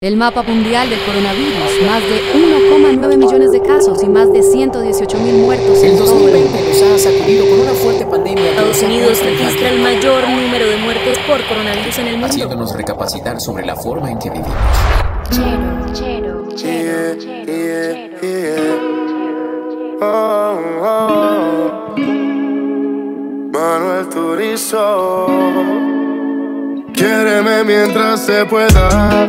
El mapa mundial del coronavirus, más de 1,9 millones de casos y más de 118 mil muertos. El 2020 nos ha sacudido con una fuerte pandemia. Estados Unidos registra el mayor número de muertes por coronavirus en el mundo. Haciéndonos recapacitar sobre la forma en que vivimos. Chero, chero, chero, chero, chero. Oh, oh. Manuel Turizo. Quiéreme mientras se pueda.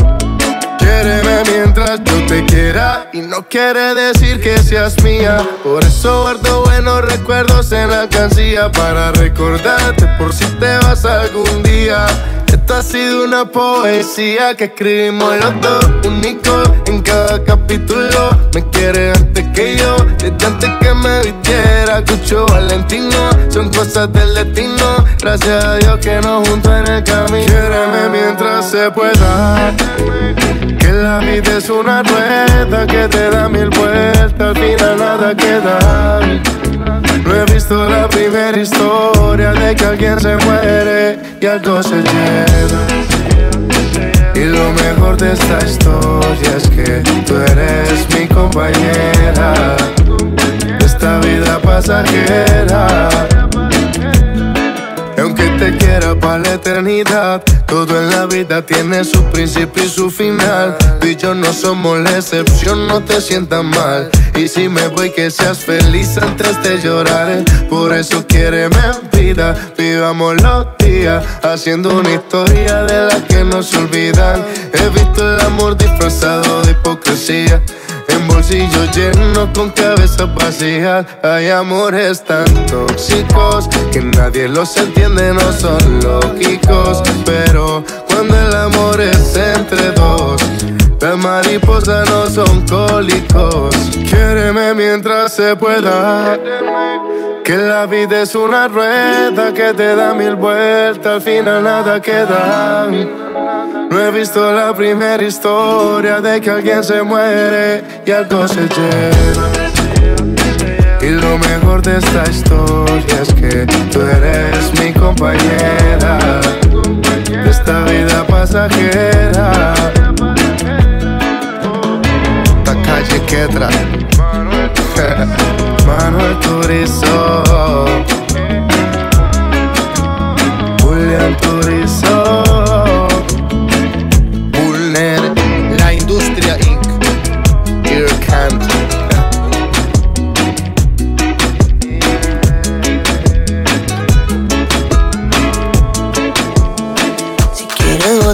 Quiéreme mientras yo te quiera y no quiere decir que seas mía. Por eso guardo buenos recuerdos en la alcancía para recordarte por si te vas algún día. Esta ha sido una poesía que escribimos los dos, único en cada capítulo. Me quiere antes que yo, desde antes que me vistiera. Cucho Valentino, son cosas del destino. Gracias a Dios que nos juntó en el camino. Quiéreme mientras se pueda. Que la vida es una rueda que te da mil vueltas, al final nada queda. No he visto la primera historia de que alguien se muere y algo se lleva. Y lo mejor de esta historia es que tú eres mi compañera esta vida pasajera. Aunque te quiera para la eternidad, todo en la vida tiene su principio y su final. Tú y yo no somos la excepción, no te sientas mal. Y si me voy, que seas feliz antes de llorar. Por eso quiéreme vida, vivamos los días, haciendo una historia de la que no se olvidan. He visto el amor disfrazado de hipocresía. En bolsillos llenos con cabezas vacías. Hay amores tan tóxicos Que nadie los entiende, no son lógicos. Pero cuando el amor es entre dos Las mariposas no son cólicos. Quiéreme mientras se pueda. Que la vida es una rueda Que te da mil vueltas Al final nada queda no he visto la primera historia de que alguien se muere y algo se lleva. Y lo mejor de esta historia es que tú eres mi compañera de esta vida pasajera. Esta calle Quetra, Manuel Turizo, Julián Turizo.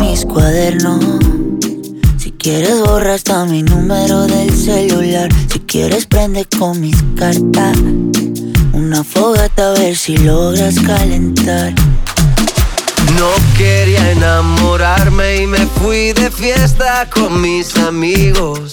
Mis cuadernos. Si quieres borra hasta mi número del celular. Si quieres prende con mis cartas. Una fogata a ver si logras calentar. No quería enamorarme y me fui de fiesta con mis amigos.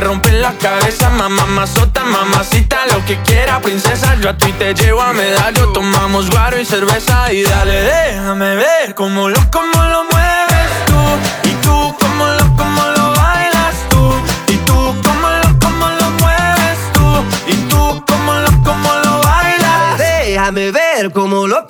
rompen la cabeza, mamá, mazota, mamacita, lo que quiera, princesa. Yo a ti te llevo a medallo, tomamos guaro y cerveza y dale, déjame ver cómo lo, cómo lo mueves tú y tú cómo lo, cómo lo bailas tú y tú cómo lo, cómo lo mueves tú y tú cómo lo, cómo lo bailas. Déjame ver cómo lo,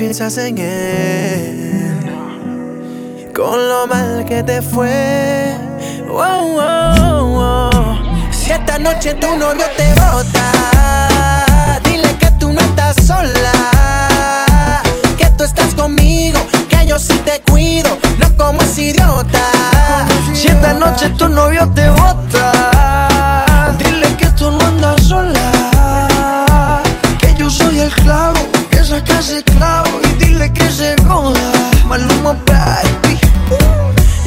piensas en él. Con lo mal que te fue. Si esta noche tu novio te bota, dile que tú no estás sola. Que tú estás conmigo, que yo sí te cuido, no como ese idiota. Si esta noche tu novio te bota, dile que tú no andas sola. Que yo soy el clavo,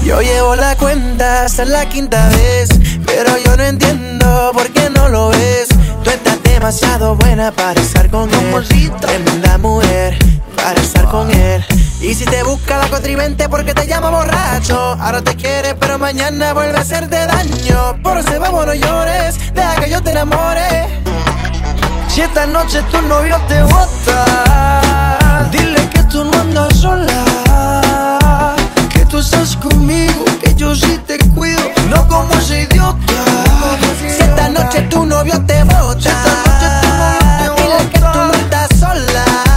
Yo llevo la cuenta hasta la quinta vez, pero yo no entiendo por qué no lo ves. Tú estás demasiado buena para estar con él. Tremenda mujer para estar con él. Y si te busca la contribente porque te llama borracho, ahora te quiere, pero mañana vuelve a hacerte daño. Por ese vamos no llores, deja que yo te enamore. Si esta noche tu novio te bota, dile que tú no andas sola. Tú estás conmigo, que yo sí te cuido, no como ese idiota. Si esta noche tu novio te bota, dile que tú no estás sola.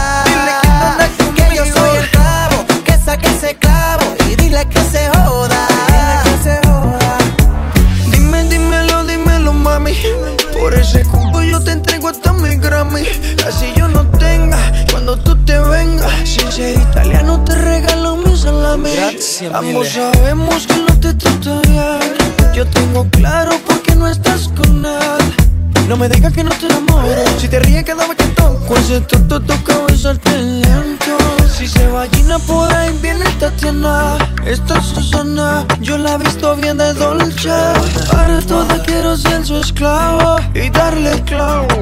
Ambos sabemos que no te trata bien. Yo tengo claro por qué no estás con él. No me digas que no te enamoro. Si te ríes cada vez que toco, pues ese tonto toca besarte lento. Si se va Gina por ahí viene Tatiana. Esta Susana, yo la he visto bien de dolce. Para toda quiero ser su esclavo y darle clavo.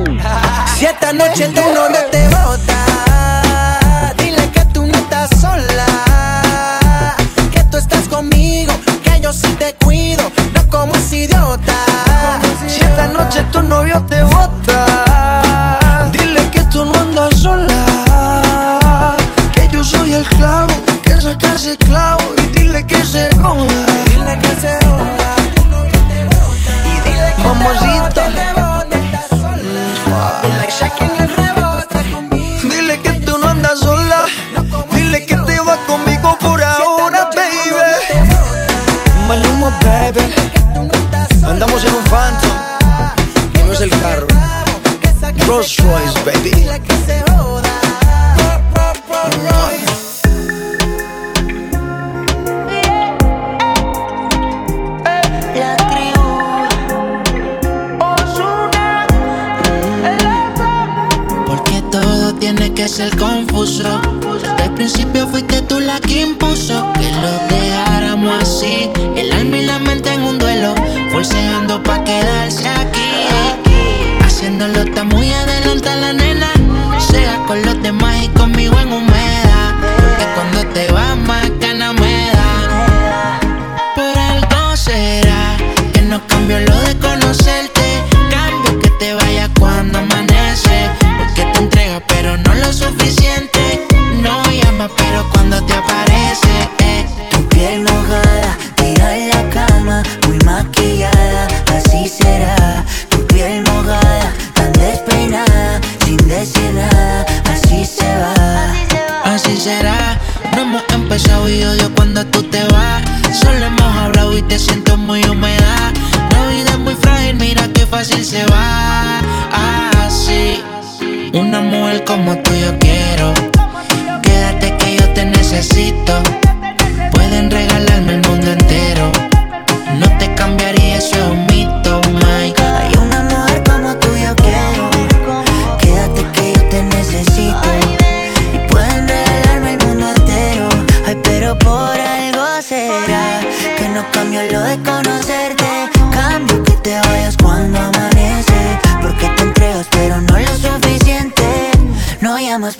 Si esta noche tú no, no te botas estás conmigo, que yo sí te cuido, no como ese idiota. Si esta noche tu novio te vota. tu piel mojada, tan despeinada, sin decir nada, así se va. Así será, no hemos empezado y odio cuando tú te vas. Solo hemos hablado y te siento muy humedad. La vida es muy frágil, mira qué fácil se va. Así, una mujer como tú yo quiero. Quédate que yo te necesito. Pueden regalarme el mundo entero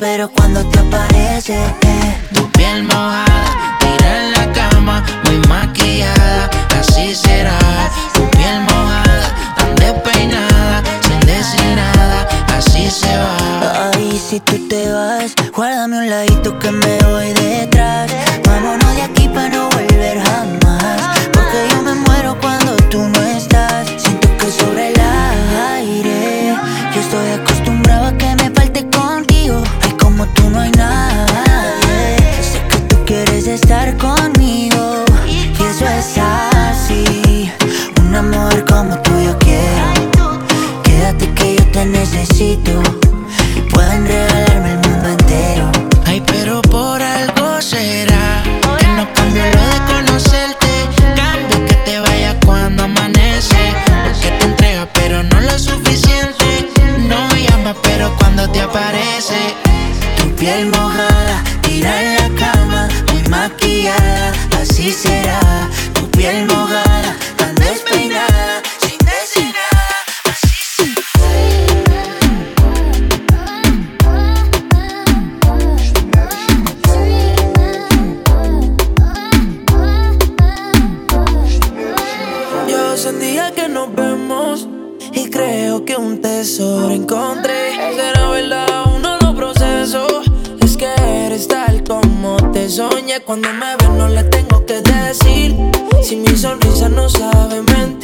pero soñé. Cuando me ven no le tengo que decir. Si mi sonrisa no sabe mentir.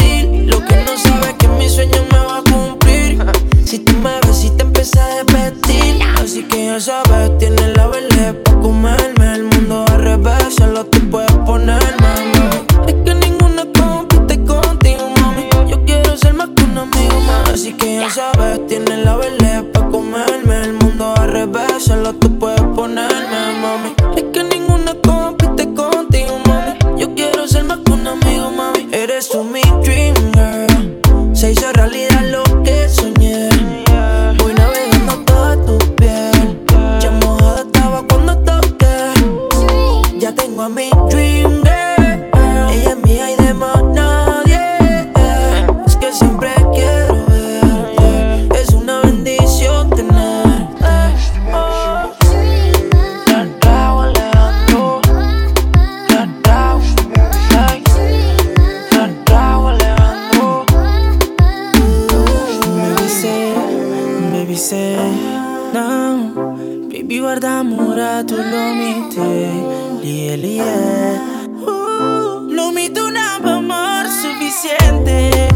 No. Baby guarda amore, tu lo mite, lie lie. Uh, lo mito una amor suficiente.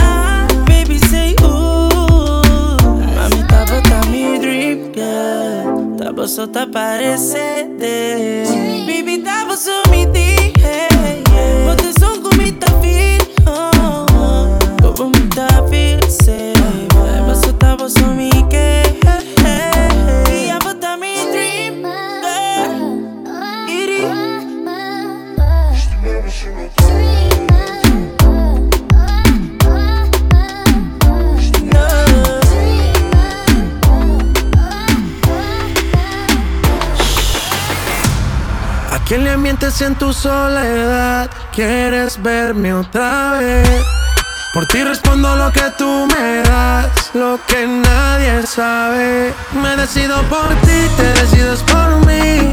Ah, baby say, uh. Mami, tá mi drip, girl. Tava só tá parecendo. Baby, tava só mientes en tu soledad? ¿Quieres verme otra vez? Por ti respondo lo que tú me das, lo que nadie sabe. Me decido por ti, te decides por mí.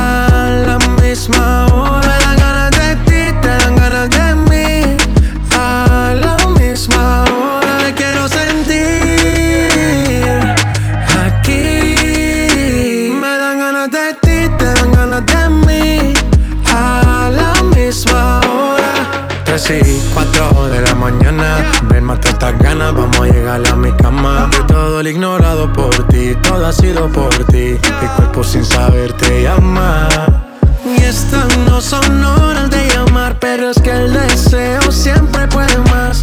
A la misma hora me dan ganas de ti, te dan ganas de mí. A la misma hora Y cuatro de la mañana. Ven, mata estas ganas, vamos a llegar a mi cama. De todo el ignorado por ti, todo ha sido por ti. Mi cuerpo sin saber te llama. Y estas no son horas de llamar, pero es que el deseo siempre puede más.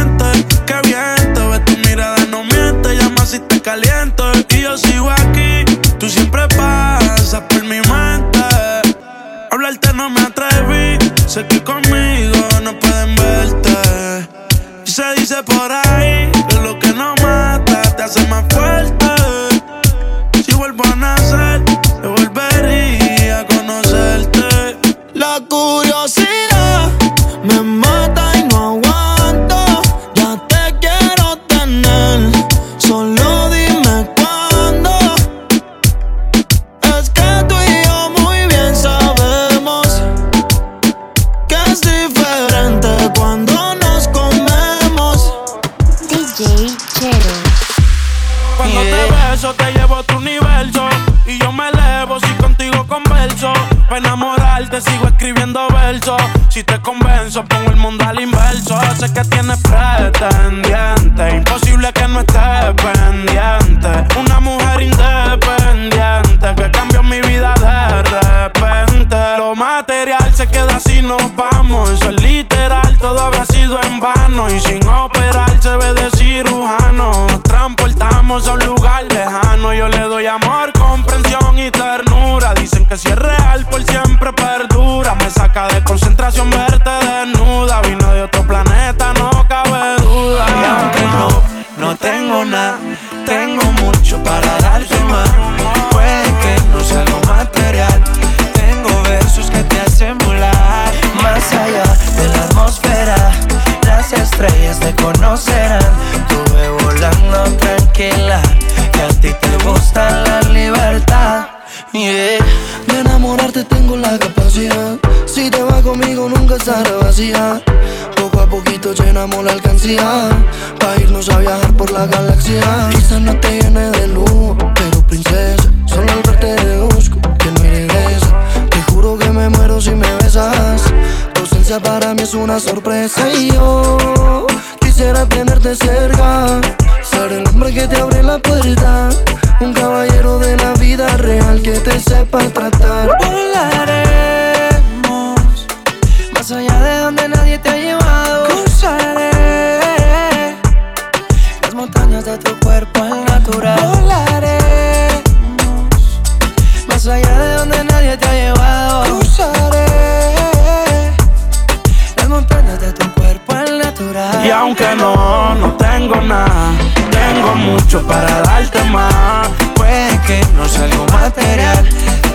Si te convenzo pongo el mundo al inverso. Sé que tienes pretendiente enamorarte tengo la capacidad. Si te vas conmigo nunca estará vacía. Poco a poquito llenamos la alcancía. Pa' irnos a viajar por la galaxia. Quizás no te llene de luz, pero princesa. Solo al verte deduzco que no regresa. Te juro que me muero si me besas. Tu ausencia para mí es una sorpresa. Y yo quisiera tenerte cerca. Ser el hombre que te abre la puerta. Un caballero de la vida real que te sepa tratar. Volaremos más allá de donde nadie te ha llevado. Cruzaré las montañas de tu cuerpo al natural. Volaremos más allá de donde nadie te ha llevado. Cruzaré las montañas de tu cuerpo al natural. Y aunque no, no tengo nada Tengo mucho para darte más Puede que no sea algo material.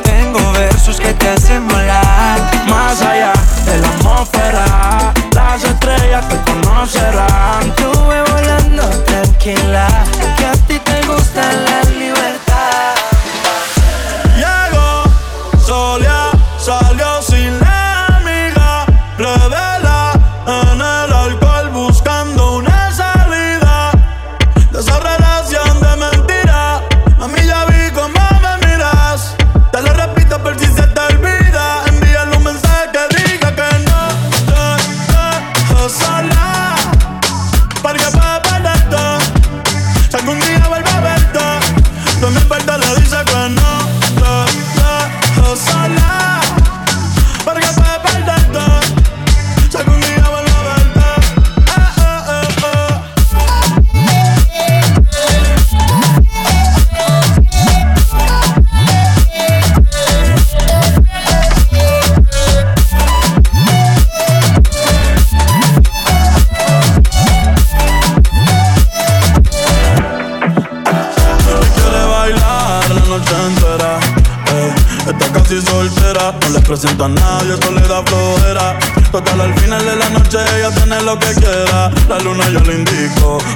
Tengo versos que te hacen volar. Más allá de la atmósfera Las estrellas te conocerán Tuve volando tranquila, que a ti te gusta la libertad.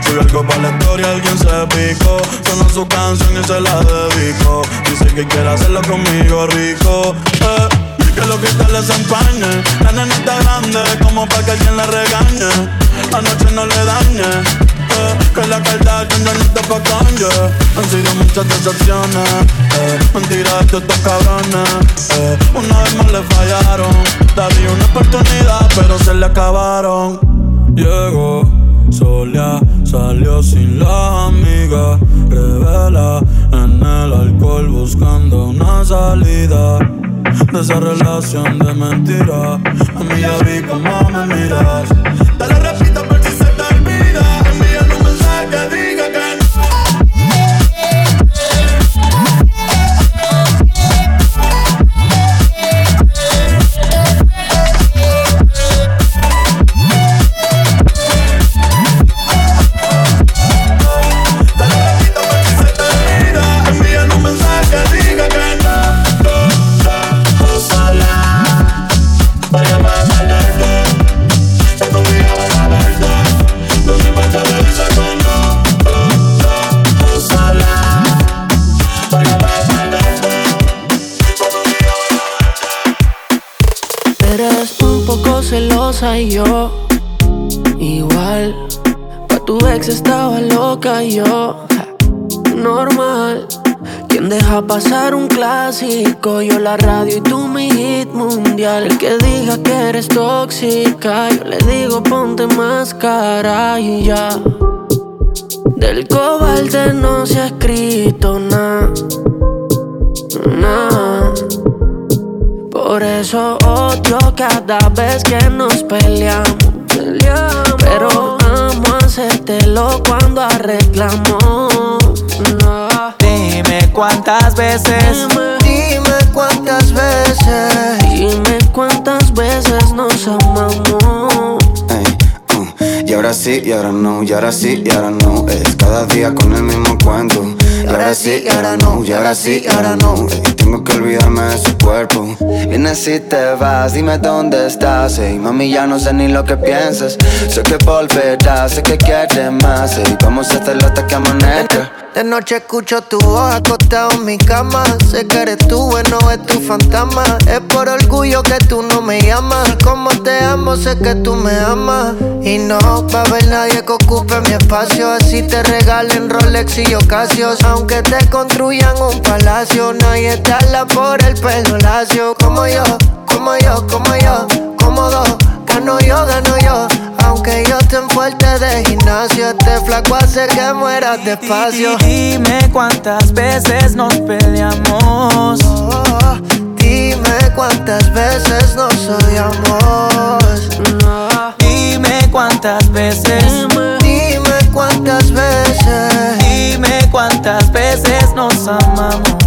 Sube algo para la historia, alguien se picó. Sonó su canción y se la dedico. Dice que quiere hacerlo conmigo rico. eh. Que los cristales se empañen La nena está grande como para que alguien la regañe Anoche no le dañe eh, Que la carta que no te pa' Kanye Han sido muchas decepciones eh, Mentiras de estos cabrones eh, Una vez más le fallaron Daría una oportunidad pero se le acabaron Llegó Solia salió sin la amiga Revela en el alcohol buscando una salida De esa relación de mentira. A mí ya vi cómo me miras y yo igual. Pa' tu ex estaba loca y yo, normal. ¿Quién deja pasar un clásico? Yo la radio y tú mi hit mundial. El que diga que eres tóxica, yo le digo ponte máscara y ya. Del cobalde no se ha escrito nada, nada. Por eso odio cada vez que nos peleamos. Pero amo hacértelo cuando arreglamos. Dime cuántas veces. Dime, cuántas veces. Dime cuántas veces nos amamos. Uh, y ahora sí, y ahora no, y ahora sí, y ahora no. Es cada día con el mismo cuento. Y ahora sí, y ahora no, y ahora sí, y ahora no. Tengo que olvidarme de su cuerpo. Vienes y te vas, dime dónde estás. Ey, mami, ya no sé ni lo que piensas. Sé que volverás, sé que quieres más. Ey, vamos a hacerlo hasta que amanezca. De noche escucho tu voz acostado en mi cama. Sé que eres tú, bueno, es tu fantasma. Es por orgullo que tú no me llamas. Como te amo, sé que tú me amas. Y no va a haber nadie que ocupe mi espacio. Así te regalen Rolex y Ocasios. Aunque te construyan un palacio, nadie te habla por el pelo lacio. Como yo, como yo, como yo, cómodo. Gano yo, gano yo. Aunque yo esté fuerte de gimnasio, este flaco hace que mueras despacio. Dime cuántas veces nos peleamos. Oh, dime cuántas veces nos odiamos. Dime cuántas veces. Dime cuántas veces. Dime cuántas veces nos amamos.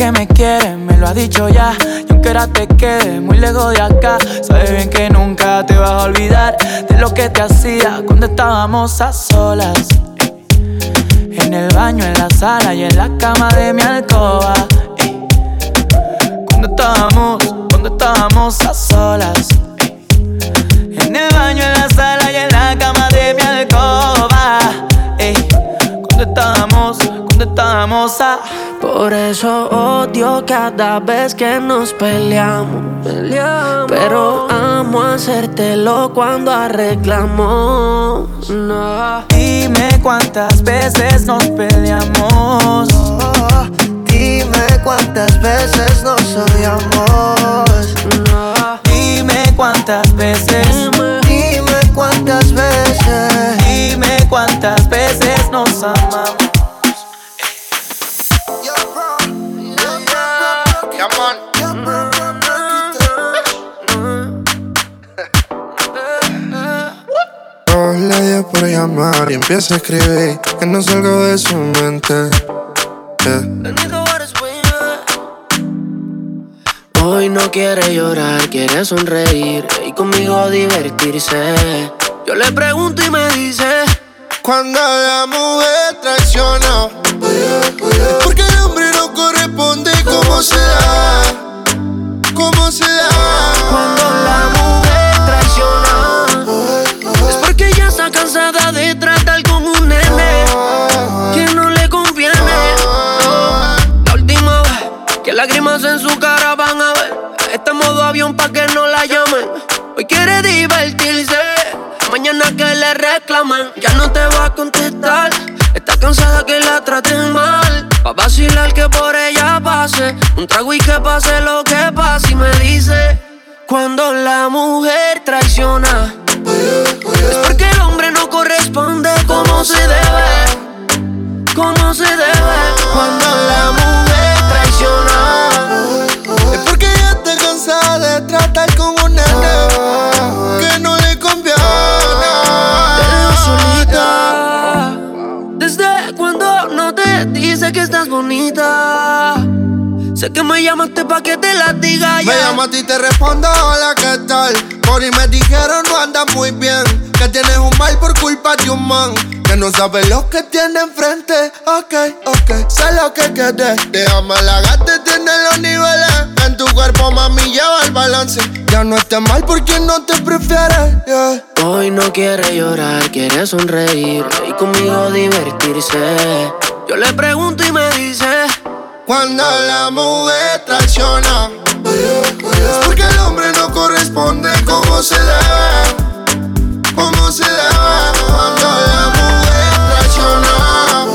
Que me quieres, me lo ha dicho ya. Y aunque ahora te quede muy lejos de acá, sabes bien que nunca te vas a olvidar de lo que te hacía cuando estábamos a solas. En el baño, en la sala y en la cama de mi alcoba. Cuando estábamos, cuando estábamos a solas. En el baño, en la sala Por eso odio cada vez que nos peleamos. Pero amo hacértelo cuando arreglamos. No. Dime cuántas veces nos peleamos. Dime cuántas veces nos odiamos. No. Dime cuántas veces. Dime cuántas veces. Dime cuántas veces nos amamos. Por llamar y empieza a escribir que no salgo de su mente. Yeah. Hoy no quiere llorar, quiere sonreír y conmigo divertirse. Yo le pregunto y me dice: Cuando la mujer traiciona, ya no te va a contestar. Está cansada que la traten mal. Va a vacilar que por ella pase. Un trago y que pase lo que pase. Y me dice: Cuando la mujer traiciona, es porque el hombre no corresponde como se debe. Dice que estás bonita. Sé que me llamaste pa' que te la diga Me ya. llamo a ti y te respondo, hola, ¿qué tal? Por ahí me dijeron no andas muy bien Que tienes un mal por culpa de un man Que no sabe lo que tiene enfrente Ok, ok, sé lo que quieres Déjame la gata y tiene los niveles En tu cuerpo, mami, lleva el balance Ya no estés mal por quien no te prefiere yeah. Hoy no quiere llorar, quiere sonreír y conmigo divertirse. Yo le pregunto y me dice: Cuando la mujer tracciona, es porque el hombre no corresponde como se debe. Como se debe. Cuando la mujer tracciona,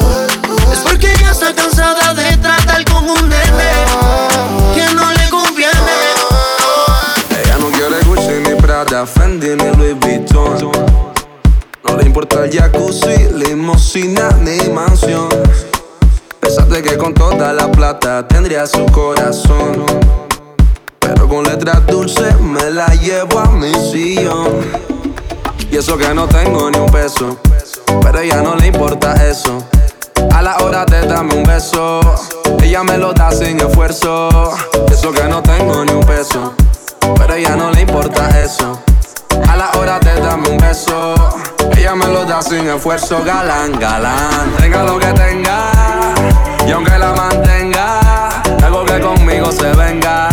es porque ya está cansada de tratar con un nene que no le conviene. Ella no quiere Gucci ni Prada, Fendi ni Louis Vuitton. No le importa el jacuzzi, limosina ni mansión Pensaste que con toda la plata tendría su corazón. Pero con letras dulces me la llevo a mi sillón. Y eso que no tengo ni un peso, pero a ella no le importa eso. A la hora de darme un beso, ella me lo da sin esfuerzo. Eso que no tengo ni un peso, pero a ella no le importa eso. A la hora de darme un beso, ella me lo da sin esfuerzo, galán, galán. Tenga lo que tenga, y aunque la mantenga, algo que conmigo se venga,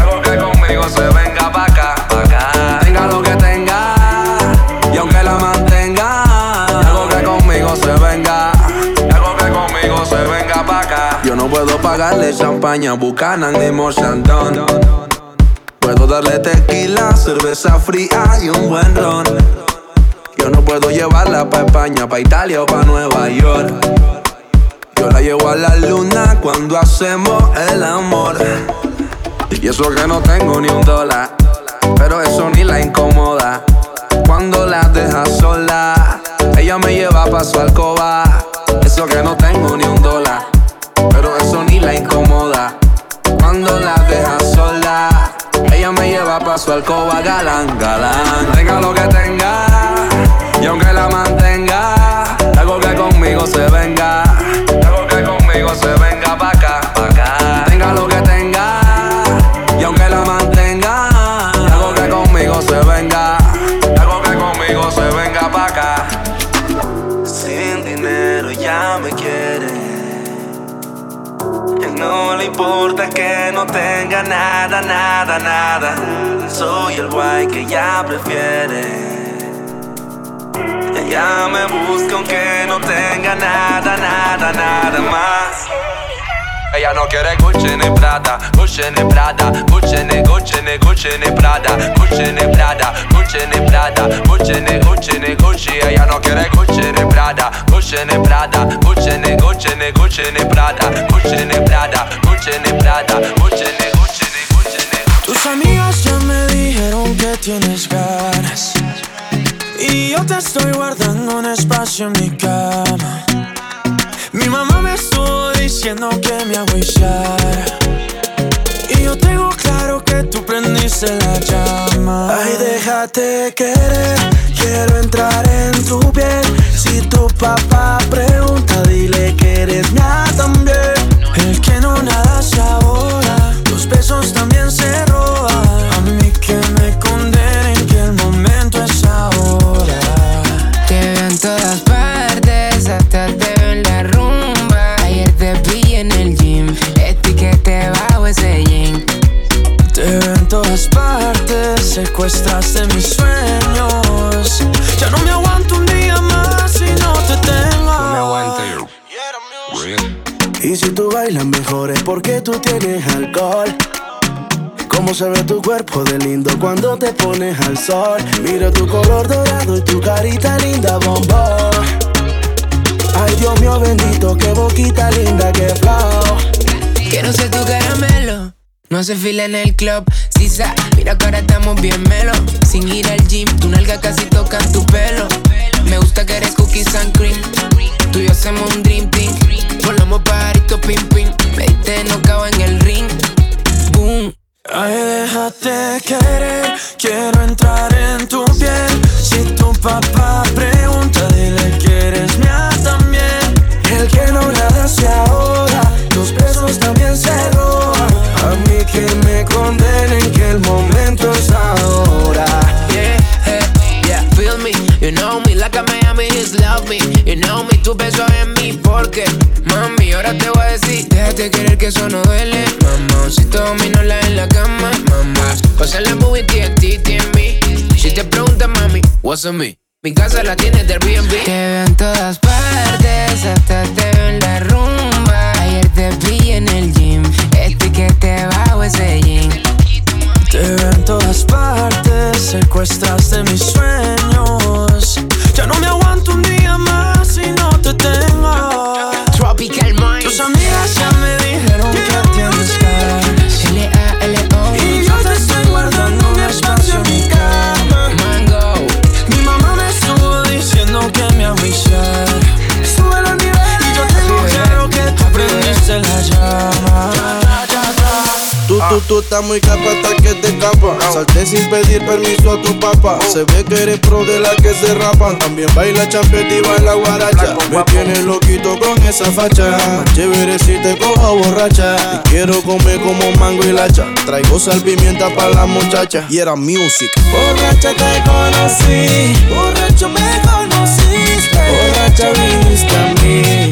algo que conmigo se venga pa' acá, pa' acá. Tenga lo que tenga, y aunque la mantenga, algo que conmigo se venga, algo que conmigo se venga pa' acá. Yo no puedo pagarle champaña, Buchanan ni Mochandon. Puedo darle tequila, cerveza fría y un buen ron. Yo no puedo llevarla pa' España, pa' Italia o pa' Nueva York. Yo la llevo a la luna cuando hacemos el amor. Y eso que no tengo ni un dólar, pero eso ni la incomoda. Cuando la deja sola, ella me lleva pa' su alcoba. Eso que no tengo ni un dólar, pero eso ni la incomoda. Cuando la deja sola, ella me lleva pa' su alcoba, galán, galán. Tenga lo que tenga, y aunque la mantenga, algo que conmigo se venga, ella prefiere. Ella me busca aunque no tenga nada, nada, nada más. Ella no quiere Gucci ni Prada, Gucci ni Prada, Gucci ni Gucci ni Gucci ni Prada, Gucci ni Prada, Gucci ni Prada, Gucci ni Gucci ni Gucci. Ella no quiere Gucci ni Prada, Gucci ni Prada, Gucci ni Gucci ni Gucci ni Prada, Gucci ni Prada, Gucci ni Prada, Gucci ni. Tus amigas ya me dijeron que tienes ganas. Y yo te estoy guardando un espacio en mi cama. Mi mamá me estuvo diciendo que me agüillara. Y yo tengo claro que tú prendiste la llama. Ay, déjate querer, quiero entrar en tu tú tienes alcohol. Cómo se ve tu cuerpo de lindo cuando te pones al sol. Miro tu color dorado y tu carita linda, bombón. Ay, Dios mío bendito, qué boquita linda, qué flow. Quiero ser tu caramelo. No hace fila en el club, Mira que ahora estamos bien melo. Sin ir al gym, tu nalga casi toca tu pelo. Me gusta que eres cookies and cream. Tú y yo hacemos un dream team. Volamos pajarito pim pim. Me diste no en el ring. Boom. Ay, déjate querer, Mi casa la tienes del Airbnb. Te veo en todas partes, tú estás muy capa hasta que te capa. Salté sin pedir permiso a tu papá. Se ve que eres pro de la que se rapan. También baila champeta y baila guaracha. Me tienes loquito con esa facha. Chévere si te cojo borracha. Y quiero comer como mango y lacha. Traigo sal pimienta para la muchacha. Y era music. Borracha te conocí. Borracho me conociste. Borracha viniste a mí.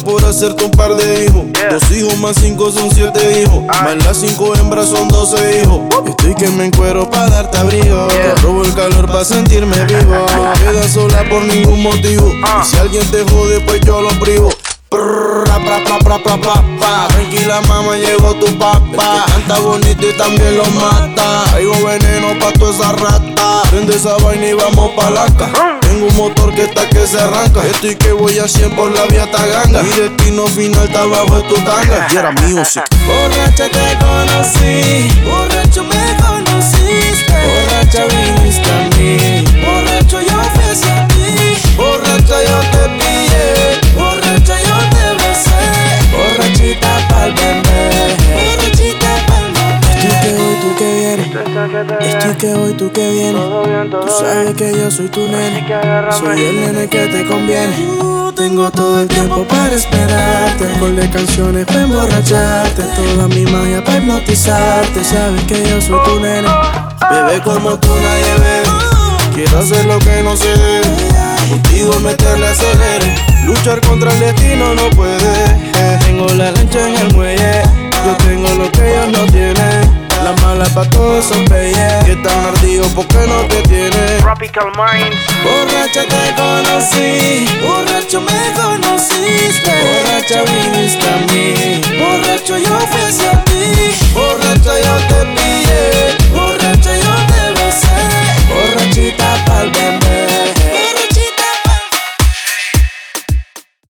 Por hacerte un par de hijos. Dos hijos más cinco son siete hijos. Más las cinco hembras son doce hijos. Estoy que me encuero para darte abrigo. Te robo el calor para sentirme vivo. No quedas sola por ningún motivo. Y si alguien te jode, pues yo lo privo. Pra, pra, pra, pra, pra, pa. Tranquila mamá, llegó tu papá. Canta bonito y también lo mata. Traigo veneno pa' toda esa rata. Prende esa vaina y vamos pa' laca Tengo un motor que está que se arranca. Estoy que voy a 100 por la vía Taganga. Mi destino final está bajo de tu tanga. Y era music. Borracha te conocí, borracho me conociste. Borracha Estoy que voy, tú que vienes. Tú sabes que yo soy tu nene. Soy el nene que te conviene. Tengo todo el tiempo para esperarte. Con de canciones para emborracharte. Toda mi magia para hipnotizarte. Sabes que yo soy tu nene. Bebé como tú nadie ve Quiero hacer lo que no se debe Contigo meterle acelere Luchar contra el destino no puede Tengo la lancha en el muelle Yo tengo lo que ellos no tienen la mala pa' todos esos peyes Que están ardidos porque no te tienen. Tropical Minds. Borracha te conocí. Borracho me conociste. Borracha viniste a mí. Borracho yo fui hacia ti. Borracha yo te pillé. Borracha yo te besé. Borrachita pa'l bebé.